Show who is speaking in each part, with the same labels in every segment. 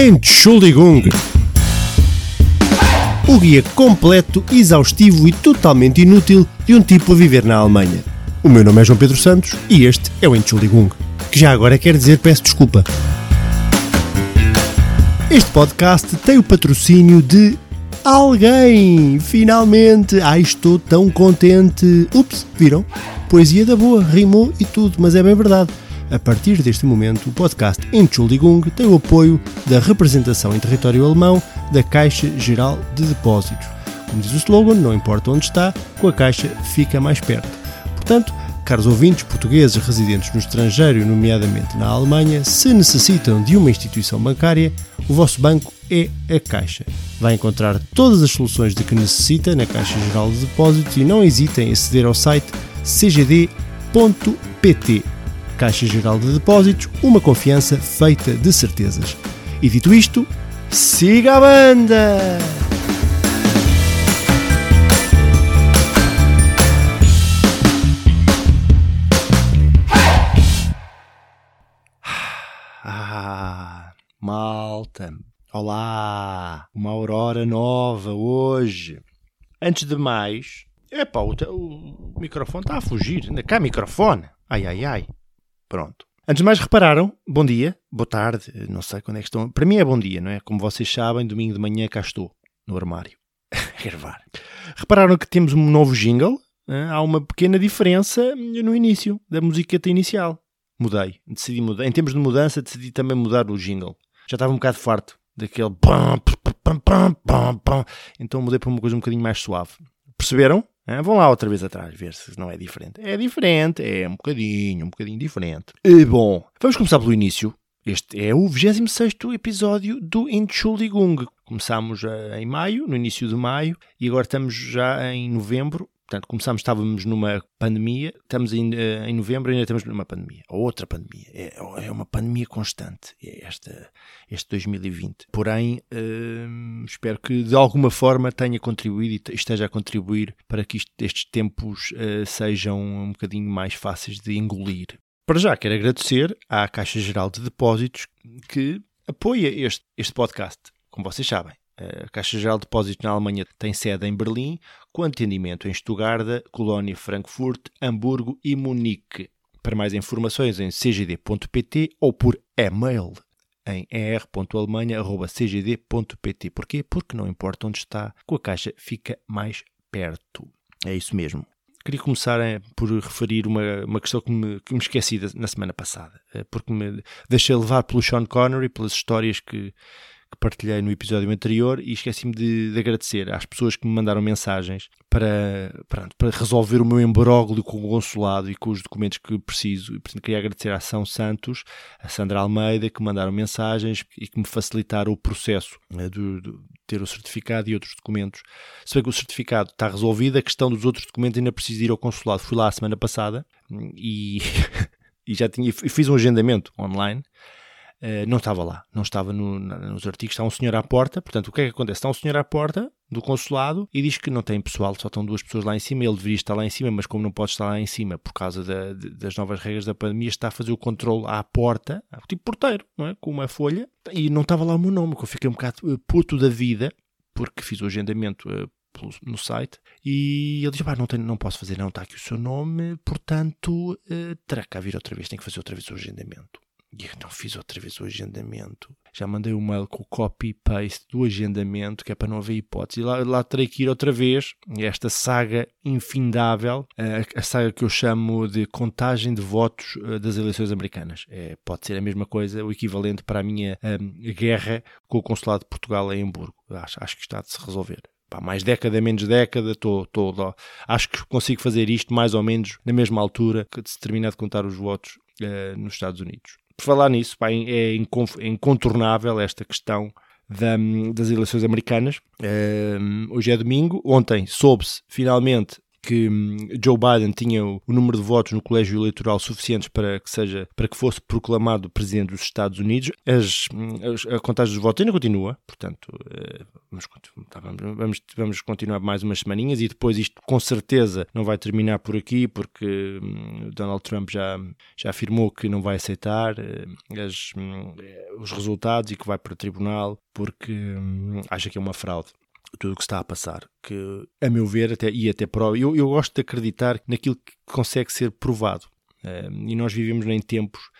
Speaker 1: Entschuldigung. O guia completo, exaustivo e totalmente inútil de um tipo a viver na Alemanha. O meu nome é João Pedro Santos e este é o Entschuldigung, que já agora quer dizer peço desculpa. Este podcast tem o patrocínio de alguém! Finalmente! Ai, estou tão contente! Ups, viram? Poesia da boa, rimou e tudo, mas é bem verdade. A partir deste momento, o podcast Entschuldigung tem o apoio da representação em território alemão da Caixa Geral de Depósitos. Como diz o slogan, não importa onde está, com a Caixa fica mais perto. Portanto, caros ouvintes portugueses residentes no estrangeiro, nomeadamente na Alemanha, se necessitam de uma instituição bancária, o vosso banco é a Caixa. Vai encontrar todas as soluções de que necessita na Caixa Geral de Depósitos e não hesitem em aceder ao site cgd.pt. Caixa Geral de Depósitos, uma confiança feita de certezas. E dito isto, siga a banda! Ah, malta, olá, uma aurora nova hoje. Antes de mais, epá, o, o microfone está a fugir, ainda cá microfone. Ai, ai, ai. Pronto. Antes de mais, repararam? Bom dia, boa tarde, não sei quando é que estão. Para mim é bom dia, não é? Como vocês sabem, domingo de manhã cá estou, no armário, a gravar. Repararam que temos um novo jingle? Há uma pequena diferença no início, da musiqueta inicial. Mudei, decidi mudar. Em termos de mudança, decidi também mudar o jingle. Já estava um bocado farto daquele. Então mudei para uma coisa um bocadinho mais suave. Perceberam? Ah, vão lá outra vez atrás ver se não é diferente. É diferente, é um bocadinho, um bocadinho diferente. E, bom, vamos começar pelo início. Este é o 26 episódio do Entschuldigung. Começámos em maio, no início de maio, e agora estamos já em novembro. Portanto, começámos, estávamos numa pandemia, estamos em, em novembro ainda estamos numa pandemia. Outra pandemia. É, é uma pandemia constante, é esta, este 2020. Porém, hum, espero que de alguma forma tenha contribuído e esteja a contribuir para que isto, estes tempos uh, sejam um bocadinho mais fáceis de engolir. Para já, quero agradecer à Caixa Geral de Depósitos que apoia este, este podcast, como vocês sabem. A Caixa Geral de Depósitos na Alemanha tem sede em Berlim, com atendimento em Stuttgart, Colónia, Frankfurt, Hamburgo e Munique. Para mais informações em cgd.pt ou por e-mail em er.alemanha.cgd.pt. Porquê? Porque não importa onde está, com a Caixa fica mais perto. É isso mesmo. Queria começar eh, por referir uma, uma questão que me, que me esqueci na semana passada, eh, porque me deixei levar pelo Sean Connery, pelas histórias que, que partilhei no episódio anterior e esqueci-me de, de, agradecer às pessoas que me mandaram mensagens para, para, para, resolver o meu embróglio com o consulado e com os documentos que preciso. E, portanto, queria agradecer à São Santos, a Sandra Almeida, que me mandaram mensagens e que me facilitaram o processo né, de, de, ter o certificado e outros documentos. Se bem que o certificado está resolvido, a questão dos outros documentos ainda preciso ir ao consulado. Fui lá a semana passada e, e já tinha, fiz um agendamento online não estava lá, não estava no, nos artigos. Está um senhor à porta, portanto, o que é que acontece? Está um senhor à porta do consulado e diz que não tem pessoal, só estão duas pessoas lá em cima. Ele deveria estar lá em cima, mas como não pode estar lá em cima por causa da, das novas regras da pandemia, está a fazer o controle à porta, tipo porteiro, não é? com uma folha, e não estava lá o meu nome, que eu fiquei um bocado uh, puto da vida, porque fiz o agendamento. Uh, no site e ele diz: não, tenho, não posso fazer, não, está aqui o seu nome, portanto terá que vir outra vez, tem que fazer outra vez o agendamento. E então fiz outra vez o agendamento. Já mandei um mail com o copy-paste do agendamento, que é para não haver hipótese. E lá, lá terei que ir outra vez. Esta saga infindável, a, a saga que eu chamo de contagem de votos eh, das eleições americanas. É, pode ser a mesma coisa, o equivalente para a minha um, guerra com o Consulado de Portugal em Hamburgo. Acho, acho que está de se resolver. Pá, mais década, menos década, tô, tô, acho que consigo fazer isto mais ou menos na mesma altura que se terminar de contar os votos uh, nos Estados Unidos. Por falar nisso, pá, é incontornável esta questão da, das eleições americanas. Um, hoje é domingo. Ontem soube-se, finalmente, que hum, Joe Biden tinha o, número de votos no colégio eleitoral suficientes para que seja para que fosse proclamado presidente dos Estados Unidos. As, hum, as a contagem dos votos ainda continua, portanto eh, tá, vamos, vamos, vamos continuar mais umas semaninhas e depois isto com certeza não vai terminar por aqui porque hum, Donald Trump já, já afirmou que não vai aceitar eh, as, os resultados e que vai para o tribunal porque acha que é uma fraude tudo o que está a passar, que a meu ver até, e até prova, eu, eu gosto de acreditar naquilo que consegue ser provado e nós vivemos em tempos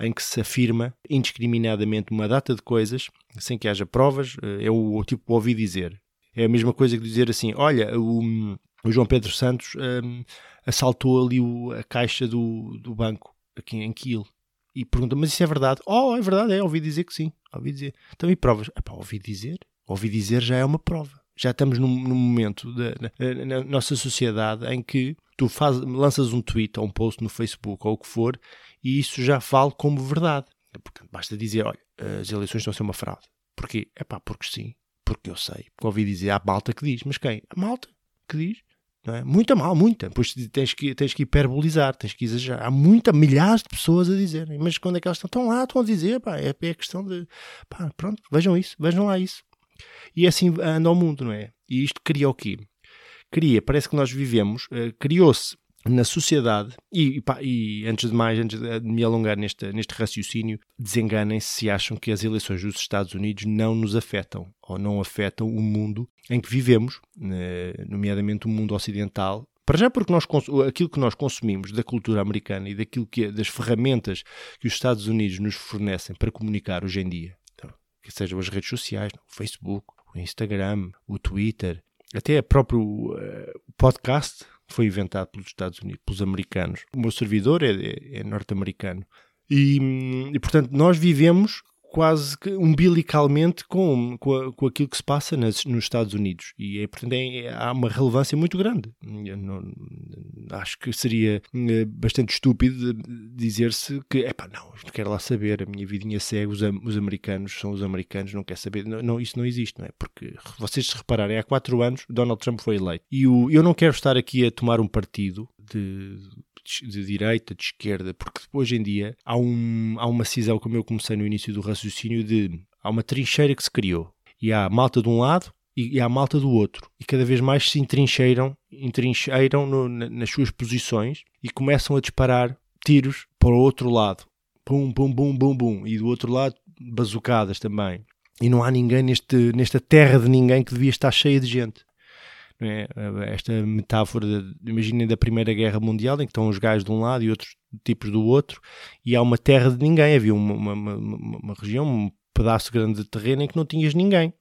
Speaker 1: em que se afirma indiscriminadamente uma data de coisas sem que haja provas, uh, é o, o tipo ouvi dizer. É a mesma coisa que dizer assim, olha, o, o João Pedro Santos um, assaltou ali o, a caixa do, do banco aqui em Kiel e pergunta, mas isso é verdade? Oh, é verdade, é, ouvi dizer que sim, ouvi dizer. Então e provas? Epá, ouvi dizer, Ouvi dizer já é uma prova. Já estamos num, num momento da, na nossa sociedade em que tu faz, lanças um tweet ou um post no Facebook ou o que for e isso já vale como verdade. Portanto, basta dizer, olha, as eleições estão a ser uma fraude. Porquê? É pá, porque sim. Porque eu sei. Porque ouvi dizer, há malta que diz. Mas quem? A malta que diz. É? Muita mal, muita. Pois tens que, tens que hiperbolizar, tens que exagerar. Há muita, milhares de pessoas a dizerem. Mas quando é que elas estão? Estão lá, estão a dizer, pá, é, é questão de. Pá, pronto, vejam isso, vejam lá isso. E assim anda o mundo, não é? E isto cria o quê? Cria, parece que nós vivemos, uh, criou-se na sociedade, e, pá, e, antes de mais, antes de me alongar neste, neste raciocínio, desenganem-se se acham que as eleições dos Estados Unidos não nos afetam ou não afetam o mundo em que vivemos, uh, nomeadamente o mundo ocidental. Para já porque nós, aquilo que nós consumimos da cultura americana e daquilo que das ferramentas que os Estados Unidos nos fornecem para comunicar hoje em dia, que sejam as redes sociais, o Facebook, o Instagram, o Twitter, até o próprio uh, podcast foi inventado pelos Estados Unidos, pelos americanos. O meu servidor é, é, é norte-americano. E, hum, e, portanto, nós vivemos quase que umbilicalmente com, com, com aquilo que se passa nas, nos Estados Unidos. E, é, portanto, é, há uma relevância muito grande. Não, acho que seria eh, bastante estúpido dizer-se que, é pá, não, não quero lá saber, a minha vidinha segue, os, os americanos são os americanos, não quer saber. Não, não, isso não existe, não é? Porque vocês se repararem, há quatro anos Donald Trump foi eleito. E o, eu não quero estar aqui a tomar um partido de de direita, de esquerda, porque hoje em dia há, um, há uma cisão, como eu comecei no início do raciocínio, de há uma trincheira que se criou e há malta de um lado e, há malta do outro e cada vez mais se entrincheiram, entrincheiram no, nas suas posições e começam a disparar tiros para o outro lado. Bum, bum, bum, bum, bum. E do outro lado, bazucadas também. E não há ninguém neste, nesta terra de ninguém que devia estar cheia de gente. É? Esta metáfora, imaginem da Primeira Guerra Mundial, em que estão os gajos de um lado e outros tipos do outro, e há uma terra de ninguém. Havia uma, uma, uma, uma região, um pedaço grande de terreno em que não tinhas ninguém.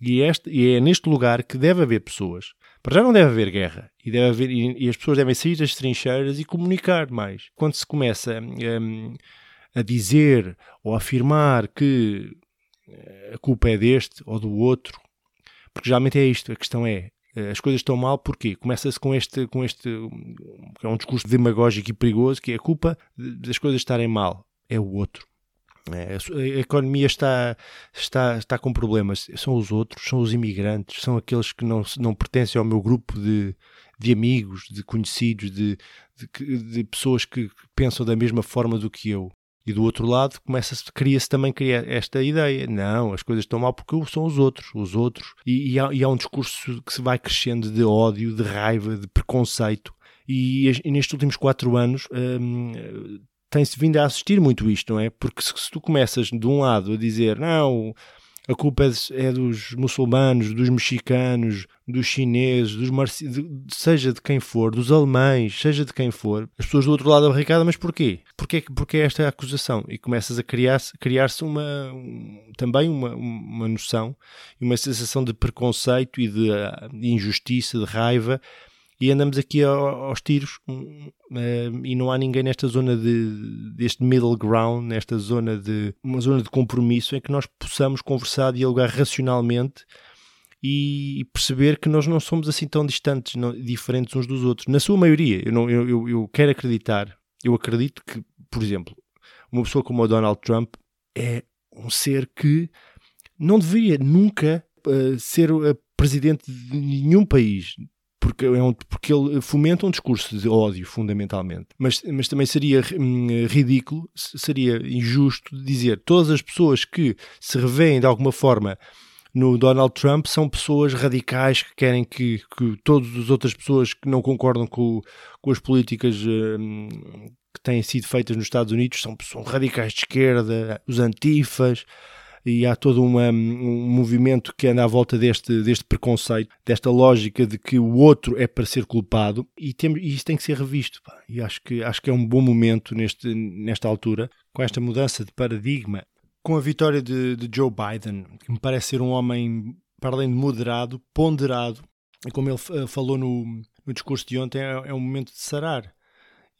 Speaker 1: E, este, e é neste lugar que deve haver pessoas. Para já não deve haver guerra. E, deve haver, e, e as pessoas devem sair das trincheiras e comunicar mais. Quando se começa um, a dizer ou a afirmar que eh, a culpa é deste ou do outro, porque geralmente é isto. A questão é eh, as coisas estão mal, porquê? Começa-se com este, com este, é um discurso demagógico e perigoso, que é a culpa das coisas estarem mal, é o outro. É, a economia está, está, está com problemas. São os outros, são os imigrantes, são aqueles que não, não pertencem ao meu grupo de, de amigos, de conhecidos, de, de, de pessoas que pensam da mesma forma do que eu. E do outro lado começa cria-se também cria esta ideia. Não, as coisas estão mal porque são os outros, os outros. E, e, há, e há, um discurso que se vai crescendo de ódio, de raiva, de preconceito. E, e nestes últimos quatro anos hum, tem-se vindo a assistir muito isto, não é? Porque se, se tu começas de um lado a dizer, não, a culpa é, é dos muçulmanos, dos mexicanos, dos chineses, dos marci... seja de quem for, dos alemães, seja de quem for, as pessoas do outro lado da barricada, mas porquê? Porquê, porquê esta acusação? E começas a criar-se criar uma, também uma, uma noção e uma sensação de preconceito e de, de injustiça, de raiva, e andamos aqui aos tiros e não há ninguém nesta zona de, deste middle ground, nesta zona de uma zona de compromisso em que nós possamos conversar, dialogar racionalmente e perceber que nós não somos assim tão distantes, não, diferentes uns dos outros. Na sua maioria, eu, não, eu, eu, quero acreditar, eu acredito que, por exemplo, uma pessoa como o Donald Trump é um ser que não deveria nunca uh, ser uh, presidente de nenhum país porque, é um, porque ele fomenta um discurso de ódio, fundamentalmente. Mas, mas também seria hum, ridículo, seria injusto dizer todas as pessoas que se revêem de alguma forma no Donald Trump são pessoas radicais que querem que, que todas as outras pessoas que não concordam com, com as políticas hum, que têm sido feitas nos Estados Unidos são, são radicais de esquerda, os antifas, e há todo uma, um movimento que anda à volta deste, deste preconceito, desta lógica de que o outro é para ser culpado e, tem, e isso tem que ser revisto. Pá. E acho que, acho que é um bom momento neste, nesta altura, com esta mudança de paradigma, com a vitória de, de Joe Biden, que me parece ser um homem, para além de moderado, ponderado, e como ele eh, falou no, no discurso de ontem, é, é um momento de sarar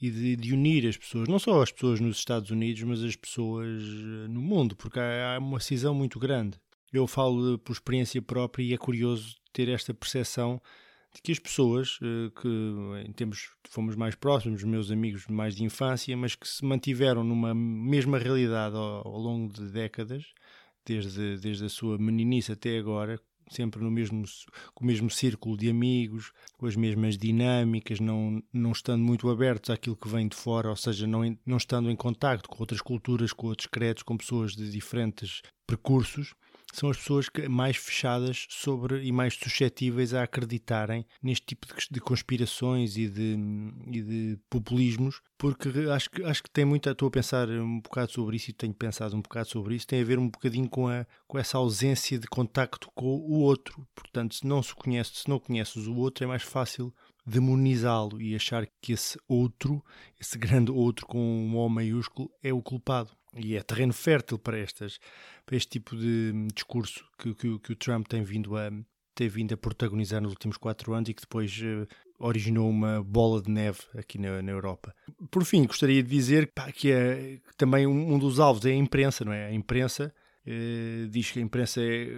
Speaker 1: e de, de, unir as pessoas, não só as pessoas nos Estados Unidos, mas as pessoas eh, no mundo, porque há, há uma cisão muito grande. Eu falo por experiência própria e é curioso ter esta percepção de que as pessoas eh, que em tempos fomos mais próximos, meus amigos mais de infância, mas que se mantiveram numa mesma realidade ao, ao longo de décadas, desde, desde a sua meninice até agora, sempre no mesmo, com o mesmo círculo de amigos, com as mesmas dinâmicas, não, não estando muito abertos àquilo que vem de fora, ou seja, não, não estando em contacto com outras culturas, com outros credos, com pessoas de diferentes percursos, são as pessoas que, mais fechadas sobre e mais suscetíveis a acreditarem neste tipo de, conspirações e de, e de, populismos, porque acho que, acho que tem muito. Estou a pensar um bocado sobre isso e tenho pensado um bocado sobre isso. Tem a ver um bocadinho com, a, com essa ausência de contacto com o outro. Portanto, se não se conhece, se não conheces o outro, é mais fácil demonizá-lo e achar que esse outro, esse grande outro com um O maiúsculo, é o culpado. E é terreno fértil para, estas, para este tipo de discurso que, que, que o Trump tem vindo a, tem vindo a protagonizar nos últimos quatro anos e que depois uh, originou uma bola de neve aqui na, na Europa. Por fim, gostaria de dizer pá, que é também um, um, dos alvos é a imprensa, não é? A imprensa uh, diz que a imprensa é,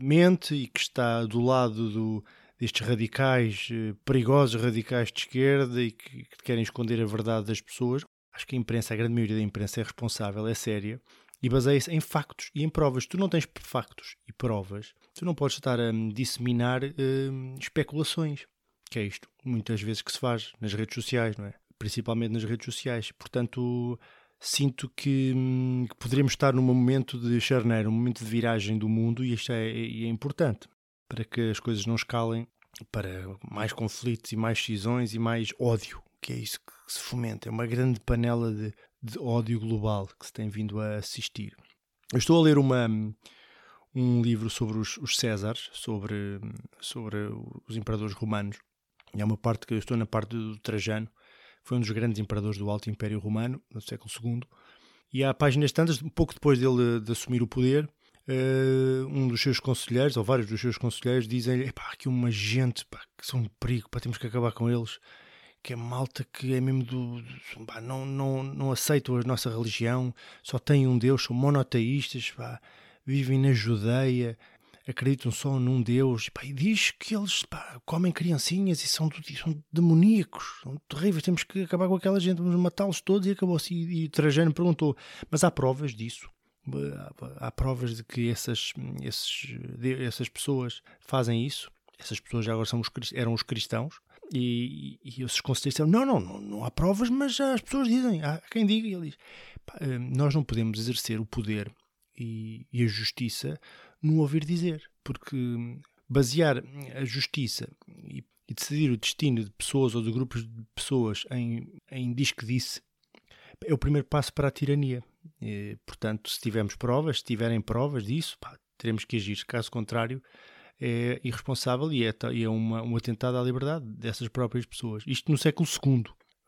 Speaker 1: mente e que está do lado do, destes radicais perigosos, radicais de esquerda e que, que querem esconder a verdade das pessoas. Acho que a imprensa, a grande maioria da imprensa é responsável, é séria e baseia-se em factos e em provas. Tu não tens factos e provas, tu não podes estar a disseminar hum, especulações, que é isto muitas vezes que se faz nas redes sociais, não é? Principalmente nas redes sociais. Portanto, sinto que, hum, que poderemos estar num momento de charneiro, um momento de viragem do mundo e isto é, é importante para que as coisas não escalem para mais conflitos e mais cisões e mais ódio, que é isso que se fomenta, é uma grande panela de, de ódio global que se tem vindo a assistir. Eu estou a ler uma, um livro sobre os, os Césares, sobre, sobre os imperadores romanos. E há uma parte que eu estou na parte do Trajano, foi um dos grandes imperadores do Alto Império Romano, no século II. E há páginas tantas, pouco depois dele de, assumir o poder, uh, um dos seus conselheiros, ou vários dos seus conselheiros, dizem-lhe: pá, aqui uma gente pá, que são um perigo, pá, temos que acabar com eles que é malta que é mesmo do. do pá, não, não, não aceitam a nossa religião, só têm um Deus, são monoteístas, pá, vivem na Judeia, acreditam só num Deus, pá, e diz que eles pá, comem criancinhas e são, são demoníacos, são terríveis, temos que acabar com aquela gente, vamos matá-los todos e acabou-se. E, e Trajano perguntou: mas há provas disso? Há provas de que essas, esses, essas pessoas fazem isso? Essas pessoas já agora são os, eram os cristãos, e, e, esses conselheiros disseram: não, não, não, não há provas, mas as pessoas dizem, há quem diga. E ele diz: eh, nós não podemos exercer o poder e, e a justiça no ouvir dizer, porque basear a justiça e, e, decidir o destino de pessoas ou de grupos de pessoas em, em diz que disse é o primeiro passo para a tirania. E, portanto, se tivermos provas, se tiverem provas disso, pá, teremos que agir. Caso contrário, é irresponsável e é, e é uma, um atentado à liberdade dessas próprias pessoas. Isto no século II.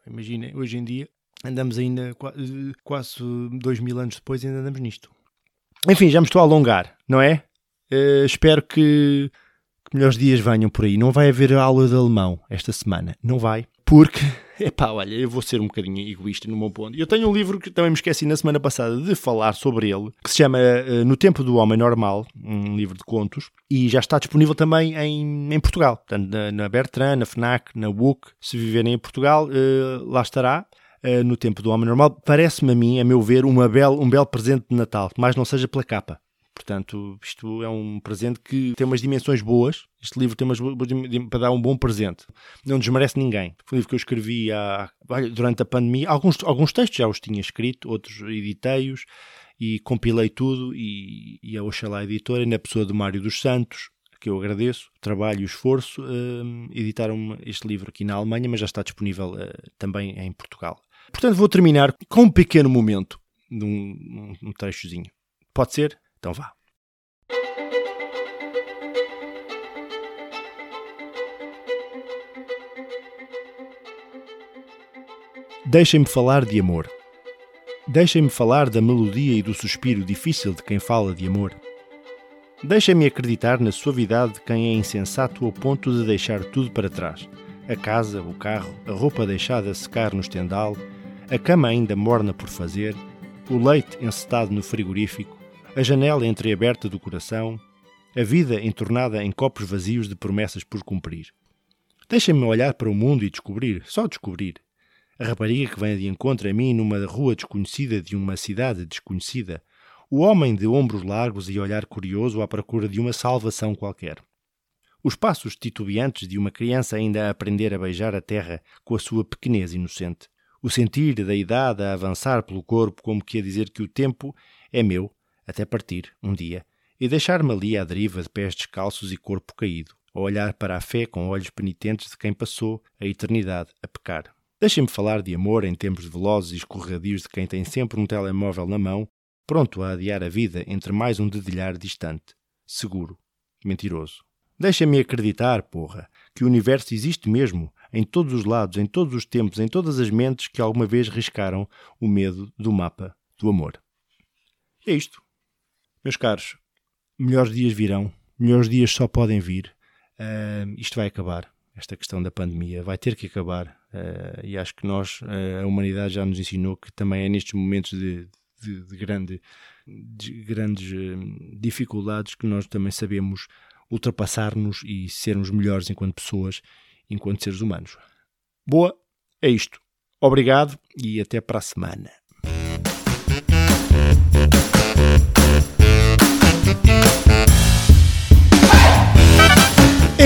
Speaker 1: Imaginem, hoje em dia andamos ainda quase dois mil anos depois ainda andamos nisto. Enfim, já me estou a alongar, não é? Uh, espero que, que melhores dias venham por aí. Não vai haver aula de alemão esta semana, não vai, porque Epá, olha, eu vou ser um bocadinho egoísta no meu ponto. Eu tenho um livro que também me esqueci na semana passada de falar sobre ele, que se chama uh, No Tempo do Homem Normal, um livro de contos, e já está disponível também em, em Portugal, portanto, na, na Bertrand, na FNAC, na WUC. Se viverem em Portugal, uh, lá estará. Uh, no tempo do homem normal, parece-me a mim, a meu ver, uma bel, um belo presente de Natal, mas não seja pela capa Portanto, isto é um presente que tem umas dimensões boas. Este livro tem umas para dar um bom presente. Não desmerece ninguém. Foi um livro que eu escrevi há, durante a pandemia. Alguns, alguns textos já os tinha escrito, outros editei-os e compilei tudo. E, e a Oxalá Editora, na pessoa do Mário dos Santos, que eu agradeço, o trabalho e o esforço, uh, editaram este livro aqui na Alemanha, mas já está disponível uh, também em Portugal. Portanto, vou terminar com um pequeno momento de um trechozinho. Pode ser? Então vá. Deixem-me falar de amor. Deixem-me falar da melodia e do suspiro difícil de quem fala de amor. Deixem-me acreditar na suavidade de quem é insensato ao ponto de deixar tudo para trás: a casa, o carro, a roupa deixada a secar no estendal, a cama ainda morna por fazer, o leite encetado no frigorífico, a janela entreaberta do coração, a vida entornada em copos vazios de promessas por cumprir. Deixem-me olhar para o mundo e descobrir, só descobrir. A rapariga que vem de encontro a mim numa rua desconhecida de uma cidade desconhecida, o homem de ombros largos e olhar curioso à procura de uma salvação qualquer. Os passos titubeantes de uma criança ainda a aprender a beijar a terra com a sua pequenez inocente. O sentir da idade a avançar pelo corpo como que a dizer que o tempo é meu, até partir, um dia, e deixar-me ali à deriva de pés descalços e corpo caído, a olhar para a fé com olhos penitentes de quem passou a eternidade a pecar. Deixem-me falar de amor em tempos velozes e escorregadios de quem tem sempre um telemóvel na mão pronto a adiar a vida entre mais um dedilhar distante, seguro, mentiroso. Deixa-me acreditar, porra, que o universo existe mesmo, em todos os lados, em todos os tempos, em todas as mentes que alguma vez riscaram o medo do mapa do amor. É isto. Meus caros, melhores dias virão, melhores dias só podem vir. Uh, isto vai acabar. Esta questão da pandemia vai ter que acabar. Uh, e acho que nós, uh, a humanidade já nos ensinou que também é nestes momentos de, de, de, grande, de grandes dificuldades que nós também sabemos ultrapassar-nos e sermos melhores enquanto pessoas, enquanto seres humanos. Boa, é isto. Obrigado e até para a semana.